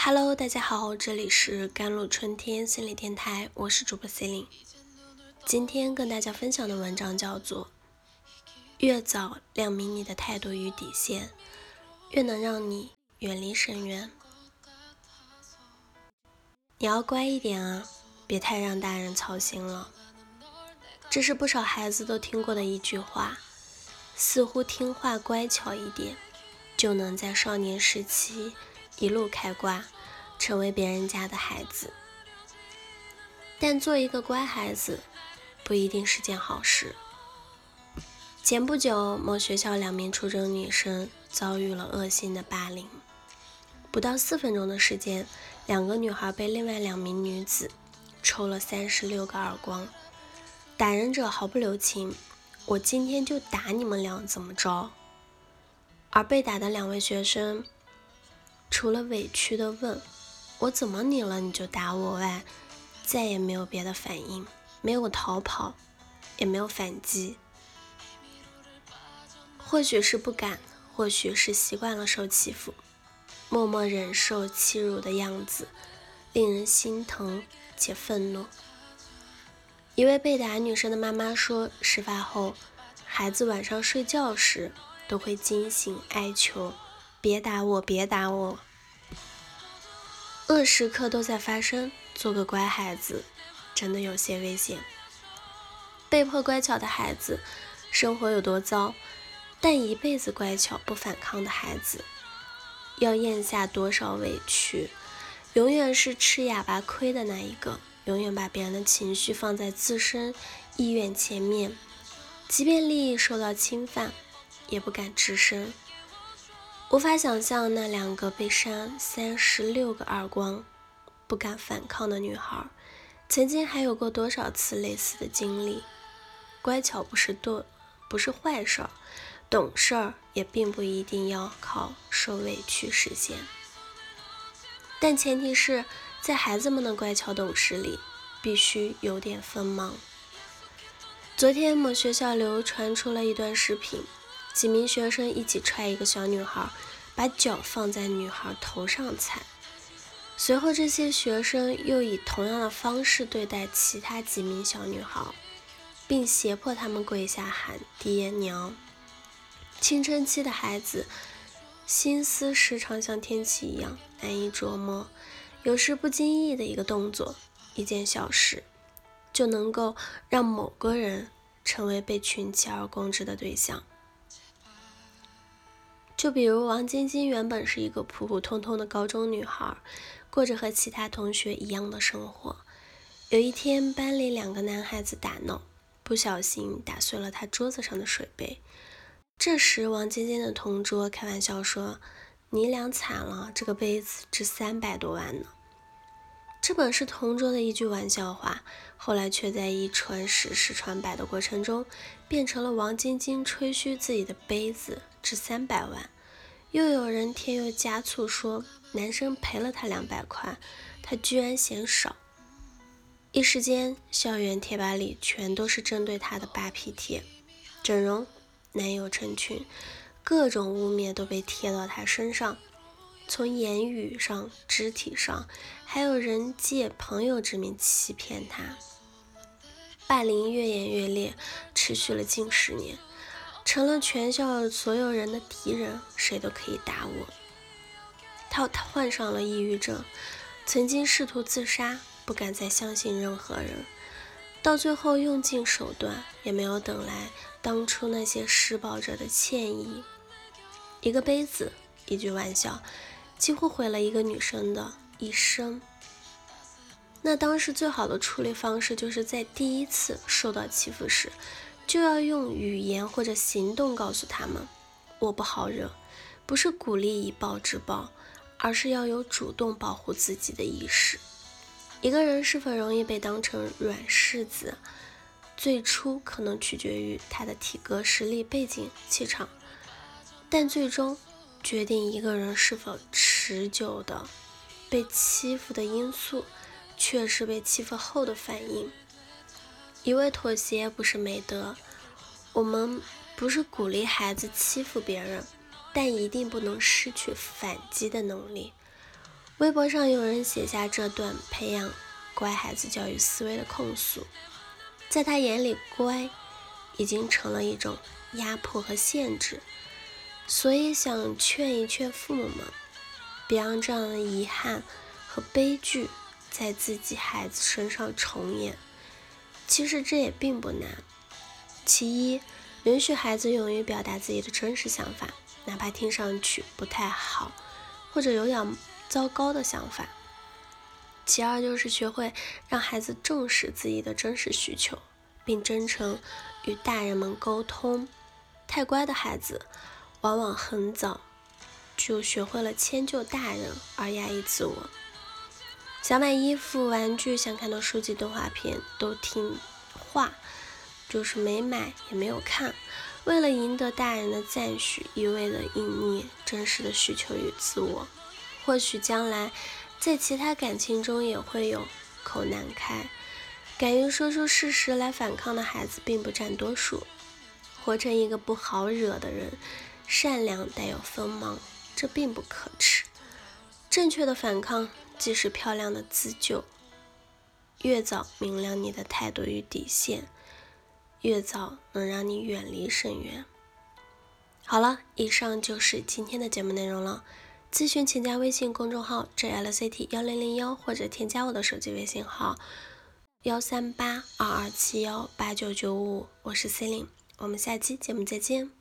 Hello，大家好，这里是甘露春天心理电台，我是主播 c e l i n e 今天跟大家分享的文章叫做《越早亮明你的态度与底线，越能让你远离深渊》。你要乖一点啊，别太让大人操心了。这是不少孩子都听过的一句话，似乎听话乖巧一点，就能在少年时期一路开挂，成为别人家的孩子。但做一个乖孩子，不一定是件好事。前不久，某学校两名初中女生遭遇了恶性的霸凌，不到四分钟的时间，两个女孩被另外两名女子抽了三十六个耳光。打人者毫不留情，我今天就打你们俩，怎么着？而被打的两位学生，除了委屈的问“我怎么你了，你就打我”外，再也没有别的反应，没有逃跑，也没有反击。或许是不敢，或许是习惯了受欺负，默默忍受欺辱的样子，令人心疼且愤怒。一位被打女生的妈妈说：“事发后，孩子晚上睡觉时都会惊醒，哀求：‘别打我，别打我。’恶时刻都在发生，做个乖孩子真的有些危险。被迫乖巧的孩子，生活有多糟？但一辈子乖巧不反抗的孩子，要咽下多少委屈？永远是吃哑巴亏的那一个。”永远把别人的情绪放在自身意愿前面，即便利益受到侵犯，也不敢吱声。无法想象那两个被扇三十六个耳光、不敢反抗的女孩，曾经还有过多少次类似的经历。乖巧不是对，不是坏事儿，懂事儿也并不一定要靠受委屈实现。但前提是。在孩子们的乖巧懂事里，必须有点锋芒。昨天某学校流传出了一段视频，几名学生一起踹一个小女孩，把脚放在女孩头上踩。随后，这些学生又以同样的方式对待其他几名小女孩，并胁迫她们跪下喊爹娘。青春期的孩子心思时常像天气一样难以琢磨。有时不经意的一个动作，一件小事，就能够让某个人成为被群起而攻之的对象。就比如王晶晶原本是一个普普通通的高中女孩，过着和其他同学一样的生活。有一天，班里两个男孩子打闹，不小心打碎了她桌子上的水杯。这时，王晶晶的同桌开玩笑说。你俩惨了，这个杯子值三百多万呢。这本是同桌的一句玩笑话，后来却在一传十、十传百的过程中，变成了王晶晶吹嘘自己的杯子值三百万。又有人添油加醋说，男生赔了他两百块，他居然嫌少。一时间，校园贴吧里全都是针对他的扒皮贴，整容男友成群。各种污蔑都被贴到他身上，从言语上、肢体上，还有人借朋友之名欺骗他。霸凌越演越烈，持续了近十年，成了全校所有人的敌人，谁都可以打我。他他患上了抑郁症，曾经试图自杀，不敢再相信任何人，到最后用尽手段，也没有等来当初那些施暴者的歉意。一个杯子，一句玩笑，几乎毁了一个女生的一生。那当时最好的处理方式，就是在第一次受到欺负时，就要用语言或者行动告诉他们：“我不好惹。”不是鼓励以暴制暴，而是要有主动保护自己的意识。一个人是否容易被当成软柿子，最初可能取决于他的体格、实力、背景、气场。但最终决定一个人是否持久的被欺负的因素，却是被欺负后的反应。一味妥协不是美德。我们不是鼓励孩子欺负别人，但一定不能失去反击的能力。微博上有人写下这段培养乖孩子教育思维的控诉，在他眼里，乖已经成了一种压迫和限制，所以想劝一劝父母们，别让这样的遗憾和悲剧在自己孩子身上重演。其实这也并不难。其一，允许孩子勇于表达自己的真实想法，哪怕听上去不太好，或者有点。糟糕的想法。其二就是学会让孩子重视自己的真实需求，并真诚与大人们沟通。太乖的孩子，往往很早就学会了迁就大人而压抑自我。想买衣服、玩具，想看到书籍、动画片，都听话，就是没买也没有看。为了赢得大人的赞许，一味的隐匿真实的需求与自我。或许将来在其他感情中也会有口难开，敢于说出事实来反抗的孩子并不占多数。活成一个不好惹的人，善良带有锋芒，这并不可耻。正确的反抗即是漂亮的自救。越早明了你的态度与底线，越早能让你远离深渊。好了，以上就是今天的节目内容了。咨询请加微信公众号 jlct 幺零零幺，或者添加我的手机微信号幺三八二二七幺八九九五，我是 C e l i n e 我们下期节目再见。